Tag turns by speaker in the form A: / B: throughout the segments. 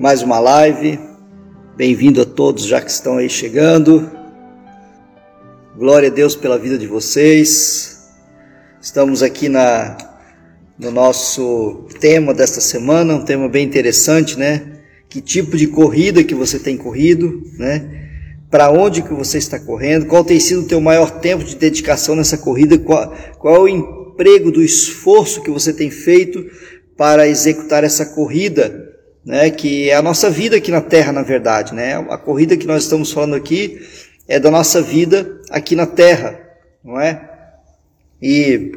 A: Mais uma live. Bem-vindo a todos já que estão aí chegando. Glória a Deus pela vida de vocês. Estamos aqui na no nosso tema desta semana, um tema bem interessante, né? Que tipo de corrida que você tem corrido, né? Para onde que você está correndo? Qual tem sido o teu maior tempo de dedicação nessa corrida? Qual, qual é o emprego do esforço que você tem feito para executar essa corrida, né? Que é a nossa vida aqui na Terra, na verdade, né? A corrida que nós estamos falando aqui é da nossa vida aqui na Terra, não é? E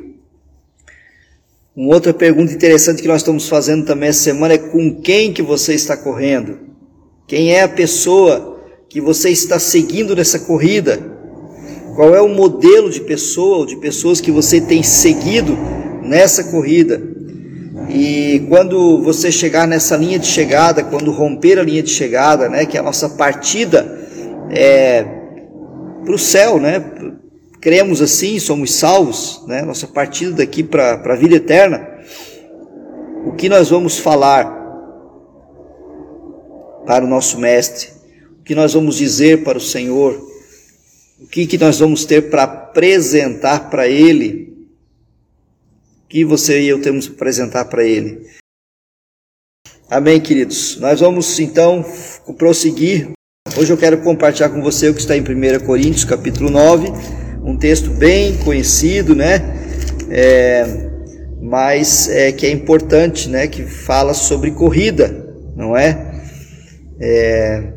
A: uma outra pergunta interessante que nós estamos fazendo também essa semana é com quem que você está correndo? Quem é a pessoa que você está seguindo nessa corrida? Qual é o modelo de pessoa ou de pessoas que você tem seguido nessa corrida? E quando você chegar nessa linha de chegada, quando romper a linha de chegada, né, que é a nossa partida é, para o céu, né, cremos assim, somos salvos, né? nossa partida daqui para a vida eterna, o que nós vamos falar para o nosso Mestre, o que nós vamos dizer para o Senhor, que, que nós vamos ter para apresentar para Ele, que você e eu temos para apresentar para Ele. Amém, queridos? Nós vamos então prosseguir. Hoje eu quero compartilhar com você o que está em 1 Coríntios, capítulo 9 um texto bem conhecido, né? É, mas é, que é importante, né? Que fala sobre corrida, não é? é?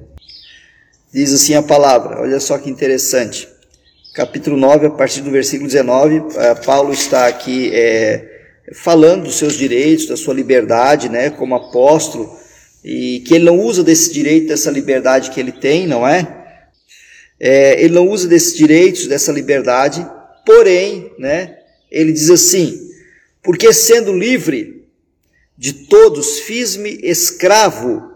A: Diz assim a palavra, olha só que interessante. Capítulo 9, a partir do versículo 19, é, Paulo está aqui é, falando dos seus direitos, da sua liberdade, né? Como apóstolo, e que ele não usa desse direito, dessa liberdade que ele tem, não é? é, ele não usa desses direitos, dessa liberdade, porém, né, ele diz assim: porque sendo livre de todos, fiz-me escravo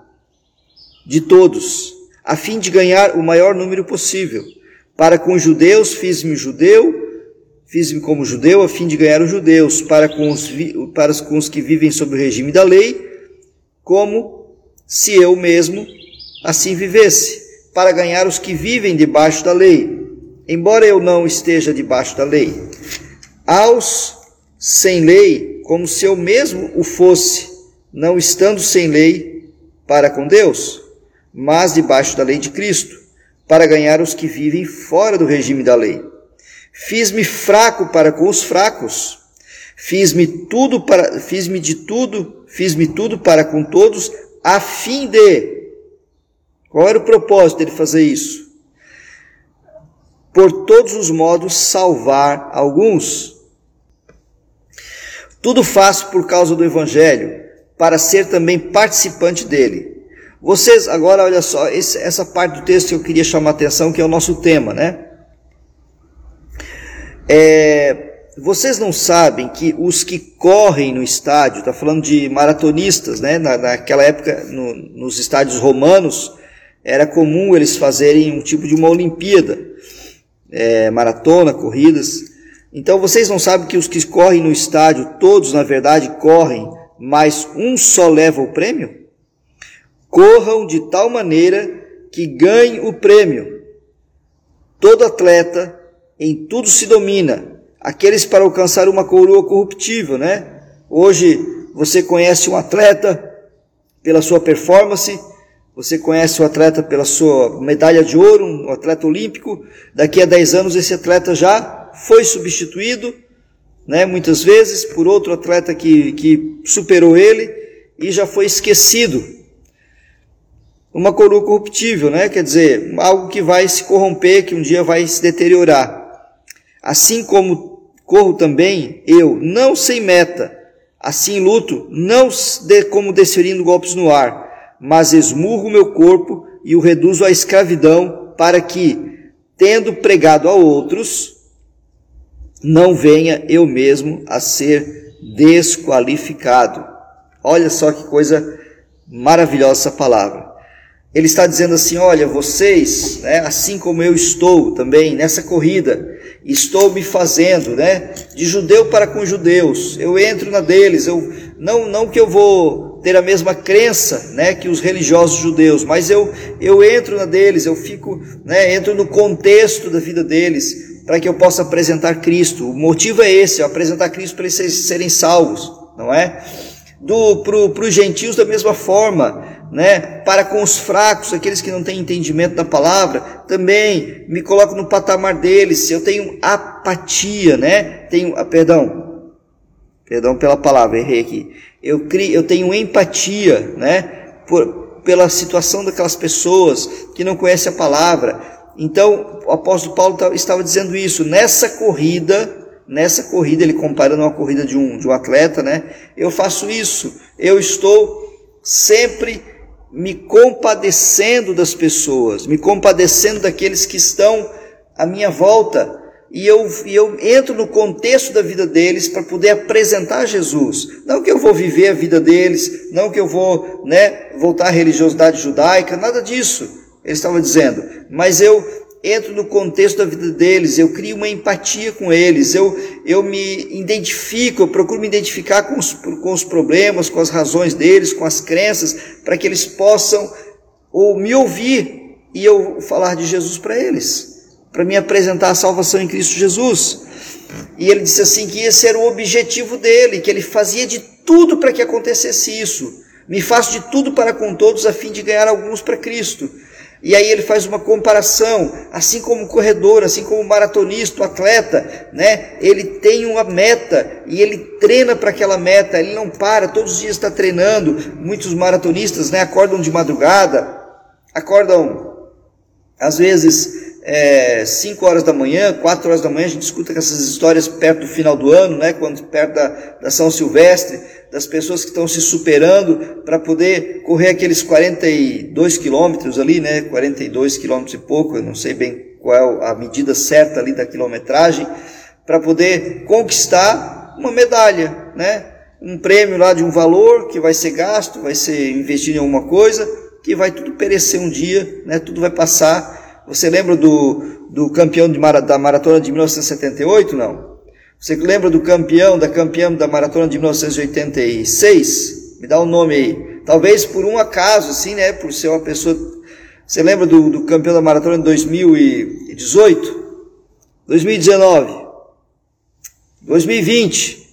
A: de todos, a fim de ganhar o maior número possível. Para com os judeus, fiz-me judeu, fiz-me como judeu, a fim de ganhar os judeus. Para com os, para com os que vivem sob o regime da lei, como se eu mesmo assim vivesse para ganhar os que vivem debaixo da lei, embora eu não esteja debaixo da lei. Aos sem lei, como se eu mesmo o fosse, não estando sem lei para com Deus, mas debaixo da lei de Cristo, para ganhar os que vivem fora do regime da lei. Fiz-me fraco para com os fracos, fiz-me tudo para, fiz-me de tudo, fiz-me tudo para com todos, a fim de qual era o propósito dele fazer isso? Por todos os modos, salvar alguns. Tudo faço por causa do Evangelho, para ser também participante dele. Vocês, agora olha só, esse, essa parte do texto que eu queria chamar a atenção, que é o nosso tema, né? É, vocês não sabem que os que correm no estádio, está falando de maratonistas, né? Na, naquela época, no, nos estádios romanos, era comum eles fazerem um tipo de uma Olimpíada, é, maratona, corridas. Então vocês não sabem que os que correm no estádio, todos na verdade correm, mas um só leva o prêmio? Corram de tal maneira que ganhem o prêmio. Todo atleta em tudo se domina, aqueles para alcançar uma coroa corruptível, né? Hoje você conhece um atleta pela sua performance, você conhece o atleta pela sua medalha de ouro, um atleta olímpico. Daqui a 10 anos esse atleta já foi substituído, né, muitas vezes, por outro atleta que, que superou ele e já foi esquecido. Uma coroa corruptível, né? Quer dizer, algo que vai se corromper, que um dia vai se deteriorar. Assim como corro também eu, não sem meta, assim luto, não como desferindo golpes no ar mas esmurro o meu corpo e o reduzo à escravidão, para que, tendo pregado a outros, não venha eu mesmo a ser desqualificado. Olha só que coisa maravilhosa essa palavra. Ele está dizendo assim: olha, vocês, né, assim como eu estou também nessa corrida, estou me fazendo, né? De judeu para com judeus. Eu entro na deles. Eu não não que eu vou ter a mesma crença, né, que os religiosos judeus, mas eu eu entro na deles. Eu fico, né, entro no contexto da vida deles para que eu possa apresentar Cristo. O motivo é esse, apresentar Cristo para eles serem salvos, não é? Do para os gentios da mesma forma né, para com os fracos, aqueles que não têm entendimento da palavra, também me coloco no patamar deles. Eu tenho apatia, né, tenho, ah, perdão, perdão pela palavra, errei aqui. Eu crio, eu tenho empatia, né, por, pela situação daquelas pessoas que não conhecem a palavra. Então, o apóstolo Paulo estava dizendo isso. Nessa corrida, nessa corrida, ele comparando uma corrida de um, de um atleta, né? Eu faço isso. Eu estou sempre me compadecendo das pessoas, me compadecendo daqueles que estão à minha volta, e eu, e eu entro no contexto da vida deles para poder apresentar Jesus. Não que eu vou viver a vida deles, não que eu vou né, voltar à religiosidade judaica, nada disso, ele estava dizendo, mas eu entro no contexto da vida deles, eu crio uma empatia com eles, eu, eu me identifico, eu procuro me identificar com os, com os problemas, com as razões deles, com as crenças, para que eles possam ou me ouvir e eu falar de Jesus para eles, para me apresentar a salvação em Cristo Jesus. E ele disse assim que esse era o objetivo dele, que ele fazia de tudo para que acontecesse isso. Me faço de tudo para com todos a fim de ganhar alguns para Cristo. E aí ele faz uma comparação, assim como o corredor, assim como o maratonista, o atleta, né? Ele tem uma meta e ele treina para aquela meta, ele não para, todos os dias está treinando. Muitos maratonistas, né, acordam de madrugada, acordam às vezes 5 é, horas da manhã, 4 horas da manhã, a gente escuta essas histórias perto do final do ano, né, quando perto da, da São Silvestre, das pessoas que estão se superando para poder correr aqueles 42 quilômetros ali, né? 42 quilômetros e pouco, eu não sei bem qual é a medida certa ali da quilometragem, para poder conquistar uma medalha, né? Um prêmio lá de um valor que vai ser gasto, vai ser investido em alguma coisa, que vai tudo perecer um dia, né? Tudo vai passar. Você lembra do, do campeão de, da maratona de 1978? Não. Você lembra do campeão, da campeã da maratona de 1986? Me dá o um nome aí. Talvez por um acaso, assim, né? Por ser uma pessoa. Você lembra do, do campeão da maratona de 2018? 2019? 2020?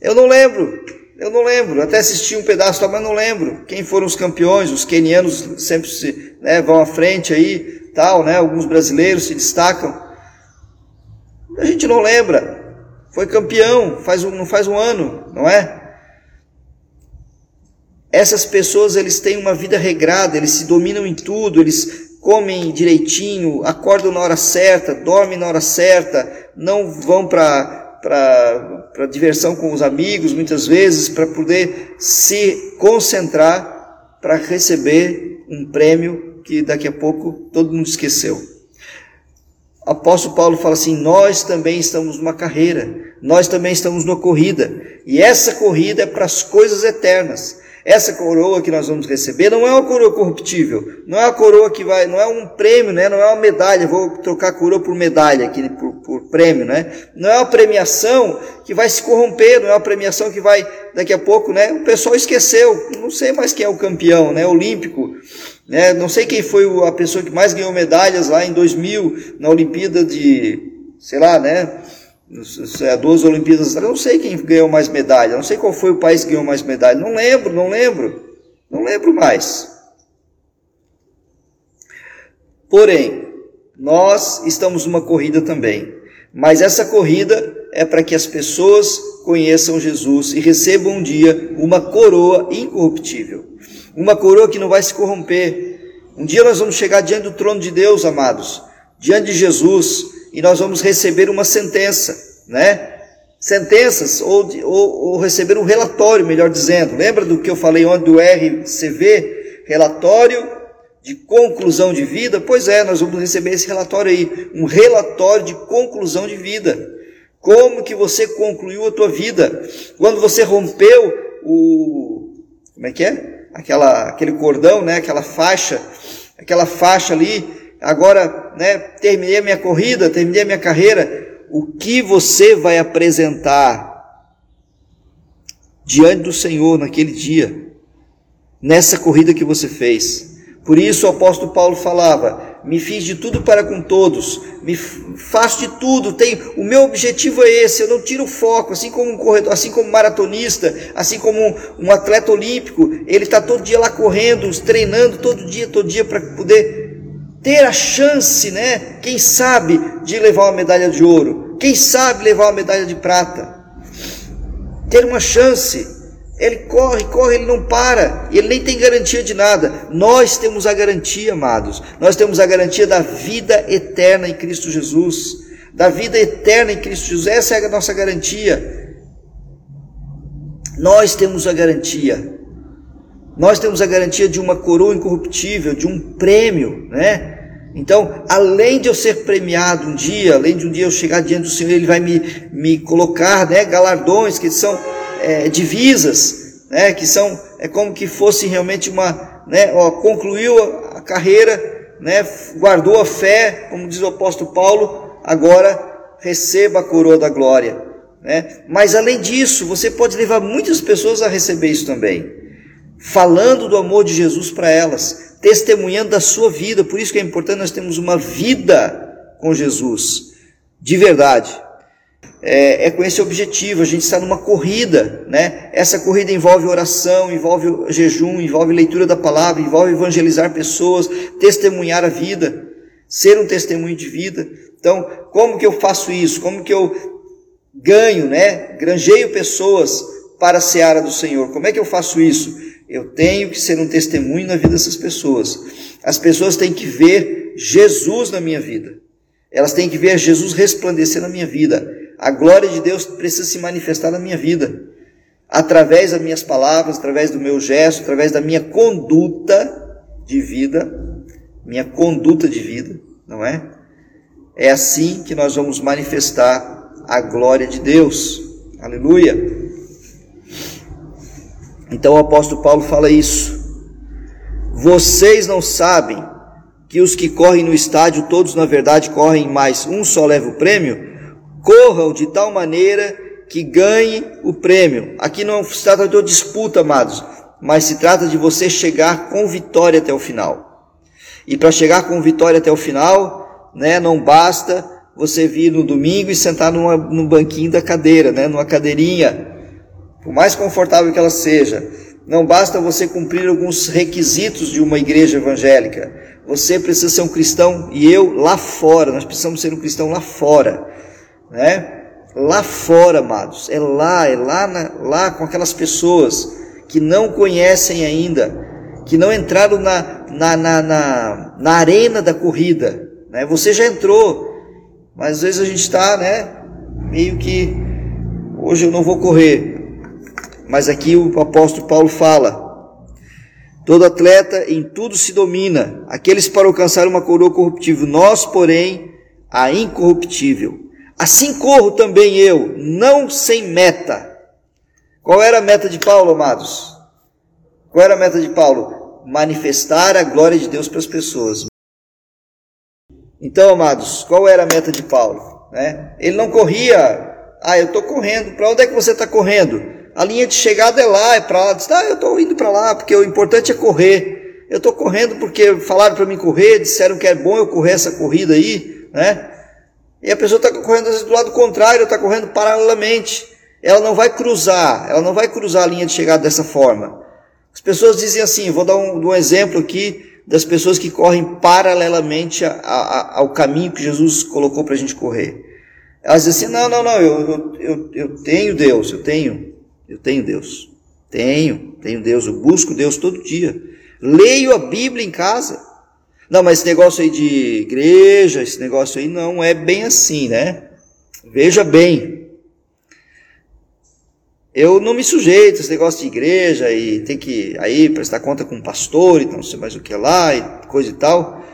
A: Eu não lembro. Eu não lembro. Até assisti um pedaço, mas não lembro. Quem foram os campeões? Os quenianos sempre se, né, vão à frente aí, tal, né? Alguns brasileiros se destacam. A gente não lembra. Foi campeão, faz um, não faz um ano, não é? Essas pessoas, eles têm uma vida regrada, eles se dominam em tudo, eles comem direitinho, acordam na hora certa, dormem na hora certa, não vão para para diversão com os amigos, muitas vezes, para poder se concentrar para receber um prêmio que daqui a pouco todo mundo esqueceu apóstolo Paulo fala assim: nós também estamos numa carreira, nós também estamos numa corrida, e essa corrida é para as coisas eternas. Essa coroa que nós vamos receber não é uma coroa corruptível, não é uma coroa que vai, não é um prêmio, né? não é uma medalha, vou trocar a coroa por medalha, aqui, por, por prêmio, né? Não é uma premiação que vai se corromper, não é uma premiação que vai, daqui a pouco, né? O pessoal esqueceu, não sei mais quem é o campeão, né? Olímpico, né? Não sei quem foi a pessoa que mais ganhou medalhas lá em 2000 na Olimpíada de, sei lá, né? É, duas Olimpíadas. Não sei quem ganhou mais medalha. Não sei qual foi o país que ganhou mais medalha. Não lembro, não lembro. Não lembro mais. Porém, nós estamos numa corrida também. Mas essa corrida é para que as pessoas conheçam Jesus e recebam um dia uma coroa incorruptível uma coroa que não vai se corromper. Um dia nós vamos chegar diante do trono de Deus, amados, diante de Jesus, e nós vamos receber uma sentença, né? Sentenças, ou, ou, ou receber um relatório, melhor dizendo. Lembra do que eu falei ontem do RCV? Relatório de conclusão de vida? Pois é, nós vamos receber esse relatório aí, um relatório de conclusão de vida. Como que você concluiu a tua vida? Quando você rompeu o como é que é? Aquela, aquele cordão, né, aquela faixa, aquela faixa ali agora, né, terminei a minha corrida, terminei a minha carreira, o que você vai apresentar diante do Senhor naquele dia, nessa corrida que você fez? Por isso o apóstolo Paulo falava: me fiz de tudo para com todos, me faço de tudo, tenho, o meu objetivo é esse, eu não tiro foco, assim como um corredor, assim como um maratonista, assim como um, um atleta olímpico, ele está todo dia lá correndo, treinando todo dia, todo dia para poder ter a chance, né? Quem sabe de levar uma medalha de ouro, quem sabe levar uma medalha de prata, ter uma chance. Ele corre, corre, ele não para, ele nem tem garantia de nada. Nós temos a garantia, amados. Nós temos a garantia da vida eterna em Cristo Jesus. Da vida eterna em Cristo Jesus. Essa é a nossa garantia. Nós temos a garantia. Nós temos a garantia de uma coroa incorruptível, de um prêmio, né? Então, além de eu ser premiado um dia, além de um dia eu chegar diante do Senhor, Ele vai me, me colocar né, galardões que são é, divisas, né, que são é como que fosse realmente uma, né, ó, concluiu a carreira, né, guardou a fé, como diz o apóstolo Paulo, agora receba a coroa da glória. Né? Mas além disso, você pode levar muitas pessoas a receber isso também, falando do amor de Jesus para elas, testemunhando da sua vida. Por isso que é importante nós termos uma vida com Jesus, de verdade é, é, com esse objetivo. A gente está numa corrida, né? Essa corrida envolve oração, envolve jejum, envolve leitura da palavra, envolve evangelizar pessoas, testemunhar a vida, ser um testemunho de vida. Então, como que eu faço isso? Como que eu ganho, né? Granjeio pessoas para a seara do Senhor. Como é que eu faço isso? Eu tenho que ser um testemunho na vida dessas pessoas. As pessoas têm que ver Jesus na minha vida. Elas têm que ver Jesus resplandecer na minha vida. A glória de Deus precisa se manifestar na minha vida, através das minhas palavras, através do meu gesto, através da minha conduta de vida, minha conduta de vida, não é? É assim que nós vamos manifestar a glória de Deus. Aleluia. Então o apóstolo Paulo fala isso. Vocês não sabem que os que correm no estádio, todos na verdade correm, mas um só leva o prêmio? Corram de tal maneira que ganhe o prêmio. Aqui não se trata de uma disputa, amados, mas se trata de você chegar com vitória até o final. E para chegar com vitória até o final, né, não basta você vir no domingo e sentar numa, num banquinho da cadeira, né, numa cadeirinha, por mais confortável que ela seja. Não basta você cumprir alguns requisitos de uma igreja evangélica. Você precisa ser um cristão e eu lá fora, nós precisamos ser um cristão lá fora né? Lá fora, amados, é lá, é lá, na, lá com aquelas pessoas que não conhecem ainda, que não entraram na, na, na, na, na arena da corrida, né? Você já entrou, mas às vezes a gente está, né? Meio que hoje eu não vou correr, mas aqui o apóstolo Paulo fala: todo atleta em tudo se domina, aqueles para alcançar uma coroa corruptível, nós, porém, a incorruptível. Assim corro também eu, não sem meta. Qual era a meta de Paulo, amados? Qual era a meta de Paulo? Manifestar a glória de Deus para as pessoas. Então, amados, qual era a meta de Paulo? Né? Ele não corria, ah, eu estou correndo, para onde é que você está correndo? A linha de chegada é lá, é para lá. Diz, ah, eu estou indo para lá, porque o importante é correr. Eu estou correndo porque falaram para mim correr, disseram que é bom eu correr essa corrida aí, né? E a pessoa está correndo às vezes, do lado contrário, está correndo paralelamente. Ela não vai cruzar, ela não vai cruzar a linha de chegada dessa forma. As pessoas dizem assim, vou dar um, um exemplo aqui das pessoas que correm paralelamente a, a, ao caminho que Jesus colocou para a gente correr. Elas dizem assim, não, não, não, eu, eu, eu tenho Deus, eu tenho, eu tenho Deus. Tenho, tenho Deus, eu busco Deus todo dia. Leio a Bíblia em casa. Não, mas esse negócio aí de igreja, esse negócio aí não é bem assim, né? Veja bem. Eu não me sujeito a esse negócio de igreja e tem que aí prestar conta com o pastor e não sei mais o que lá e coisa e tal.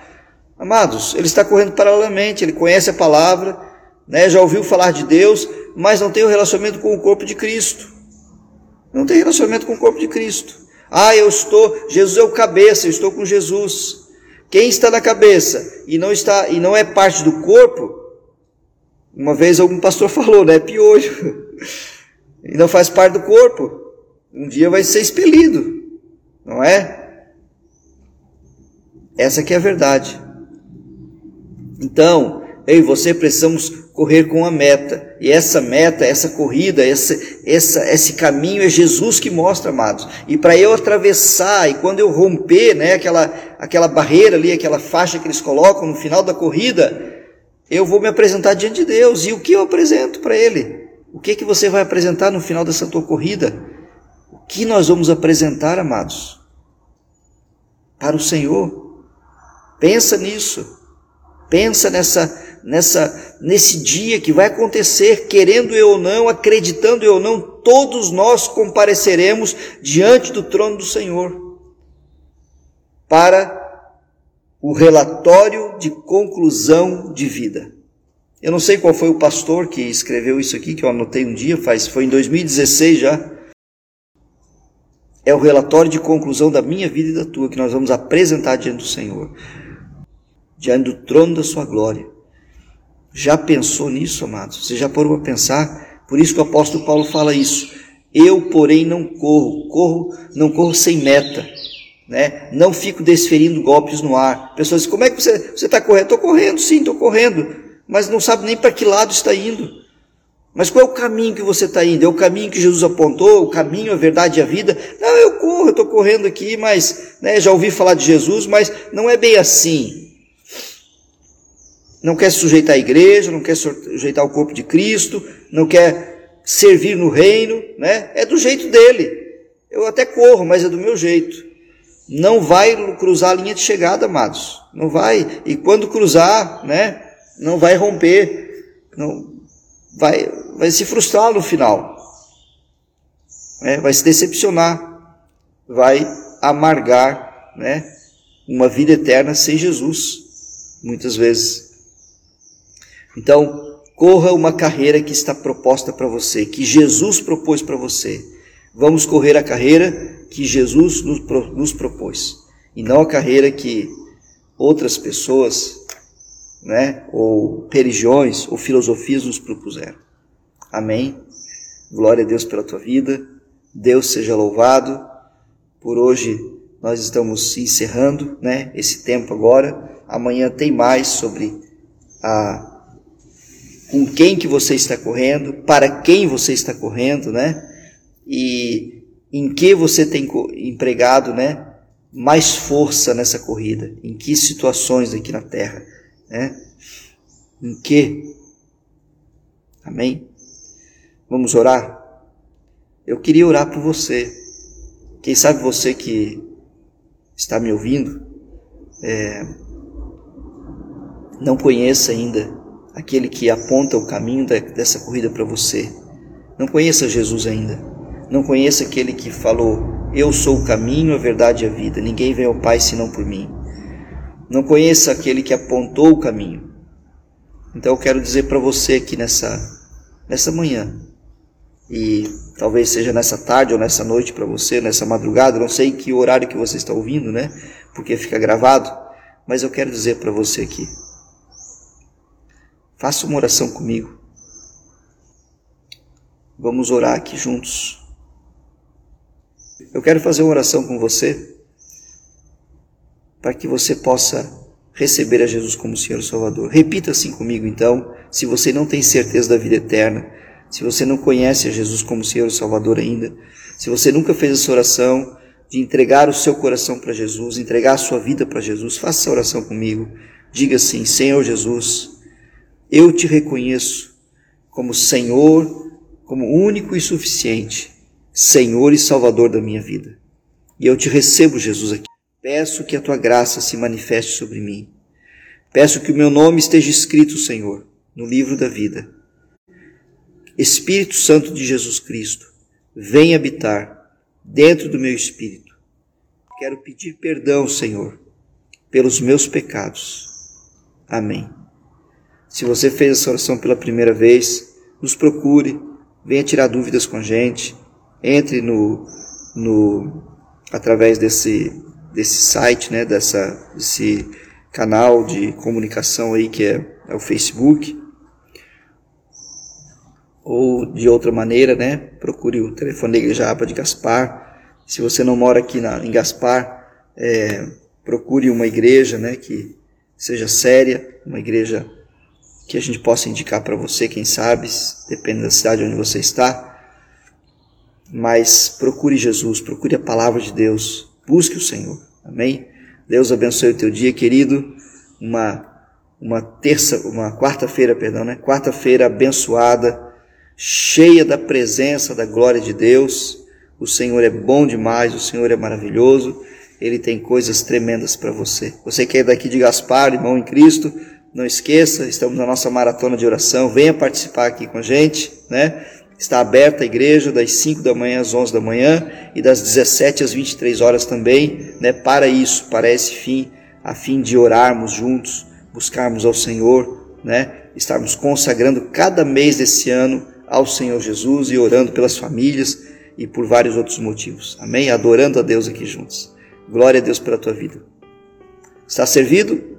A: Amados, ele está correndo paralelamente, ele conhece a palavra, né, já ouviu falar de Deus, mas não tem o um relacionamento com o corpo de Cristo. Não tem relacionamento com o corpo de Cristo. Ah, eu estou, Jesus é o cabeça, eu estou com Jesus. Quem está na cabeça e não está e não é parte do corpo, uma vez algum pastor falou, né? Piolho. E não faz parte do corpo. Um dia vai ser expelido, não é? Essa que é a verdade. Então, eu e você precisamos correr com a meta. E essa meta, essa corrida, essa, essa, esse caminho é Jesus que mostra, amados. E para eu atravessar, e quando eu romper, né, aquela, aquela barreira ali, aquela faixa que eles colocam no final da corrida, eu vou me apresentar diante de Deus. E o que eu apresento para Ele? O que, que você vai apresentar no final dessa tua corrida? O que nós vamos apresentar, amados? Para o Senhor. Pensa nisso. Pensa nessa nessa nesse dia que vai acontecer, querendo eu ou não, acreditando eu ou não, todos nós compareceremos diante do trono do Senhor para o relatório de conclusão de vida. Eu não sei qual foi o pastor que escreveu isso aqui, que eu anotei um dia, faz, foi em 2016 já. É o relatório de conclusão da minha vida e da tua que nós vamos apresentar diante do Senhor, diante do trono da sua glória. Já pensou nisso, amados? Você já parou a pensar? Por isso que o apóstolo Paulo fala isso. Eu, porém, não corro, corro, não corro sem meta, né? Não fico desferindo golpes no ar. Pessoas como é que você está correndo? Estou correndo, sim, estou correndo, mas não sabe nem para que lado está indo. Mas qual é o caminho que você está indo? É o caminho que Jesus apontou, o caminho, a verdade e a vida? Não, eu corro, estou correndo aqui, mas né, já ouvi falar de Jesus, mas não é bem assim não quer se sujeitar à igreja, não quer sujeitar ao corpo de Cristo, não quer servir no reino, né? É do jeito dele. Eu até corro, mas é do meu jeito. Não vai cruzar a linha de chegada, amados. Não vai. E quando cruzar, né? Não vai romper. Não vai, vai se frustrar no final. Né? Vai se decepcionar. Vai amargar, né? Uma vida eterna sem Jesus. Muitas vezes. Então, corra uma carreira que está proposta para você, que Jesus propôs para você. Vamos correr a carreira que Jesus nos, nos propôs, e não a carreira que outras pessoas, né, ou religiões, ou filosofias nos propuseram. Amém? Glória a Deus pela tua vida. Deus seja louvado. Por hoje nós estamos encerrando, né, esse tempo agora. Amanhã tem mais sobre a com quem que você está correndo, para quem você está correndo, né? E em que você tem empregado, né? Mais força nessa corrida, em que situações aqui na terra, né? Em que? Amém? Vamos orar? Eu queria orar por você. Quem sabe você que está me ouvindo, é, não conheça ainda aquele que aponta o caminho dessa corrida para você. Não conheça Jesus ainda. Não conheça aquele que falou: Eu sou o caminho, a verdade e a vida. Ninguém vem ao Pai senão por mim. Não conheça aquele que apontou o caminho. Então eu quero dizer para você aqui nessa nessa manhã e talvez seja nessa tarde ou nessa noite para você, nessa madrugada, não sei que horário que você está ouvindo, né? Porque fica gravado, mas eu quero dizer para você aqui. Faça uma oração comigo. Vamos orar aqui juntos. Eu quero fazer uma oração com você para que você possa receber a Jesus como Senhor e Salvador. Repita assim comigo então, se você não tem certeza da vida eterna, se você não conhece a Jesus como Senhor e Salvador ainda, se você nunca fez essa oração de entregar o seu coração para Jesus, entregar a sua vida para Jesus, faça essa oração comigo. Diga assim: Senhor Jesus, eu te reconheço como Senhor, como único e suficiente, Senhor e Salvador da minha vida. E eu te recebo, Jesus, aqui. Peço que a tua graça se manifeste sobre mim. Peço que o meu nome esteja escrito, Senhor, no livro da vida. Espírito Santo de Jesus Cristo, vem habitar dentro do meu espírito. Quero pedir perdão, Senhor, pelos meus pecados. Amém. Se você fez essa oração pela primeira vez, nos procure, venha tirar dúvidas com a gente, entre no, no através desse, desse site, né, dessa, desse canal de comunicação aí que é, é o Facebook. Ou de outra maneira, né, procure o telefone da Igreja Apa de Gaspar. Se você não mora aqui na, em Gaspar, é, procure uma igreja, né, que seja séria, uma igreja que a gente possa indicar para você, quem sabe, depende da cidade onde você está. Mas procure Jesus, procure a palavra de Deus, busque o Senhor. Amém? Deus abençoe o teu dia, querido. Uma uma terça, uma quarta-feira, perdão, né? Quarta-feira abençoada, cheia da presença da glória de Deus. O Senhor é bom demais, o Senhor é maravilhoso. Ele tem coisas tremendas para você. Você que é daqui de Gaspar, irmão em Cristo, não esqueça, estamos na nossa maratona de oração. Venha participar aqui com a gente, né? Está aberta a igreja das 5 da manhã às 11 da manhã e das 17 às 23 horas também, né? Para isso, para esse fim, a fim de orarmos juntos, buscarmos ao Senhor, né? Estarmos consagrando cada mês desse ano ao Senhor Jesus e orando pelas famílias e por vários outros motivos. Amém? Adorando a Deus aqui juntos. Glória a Deus pela tua vida. Está servido?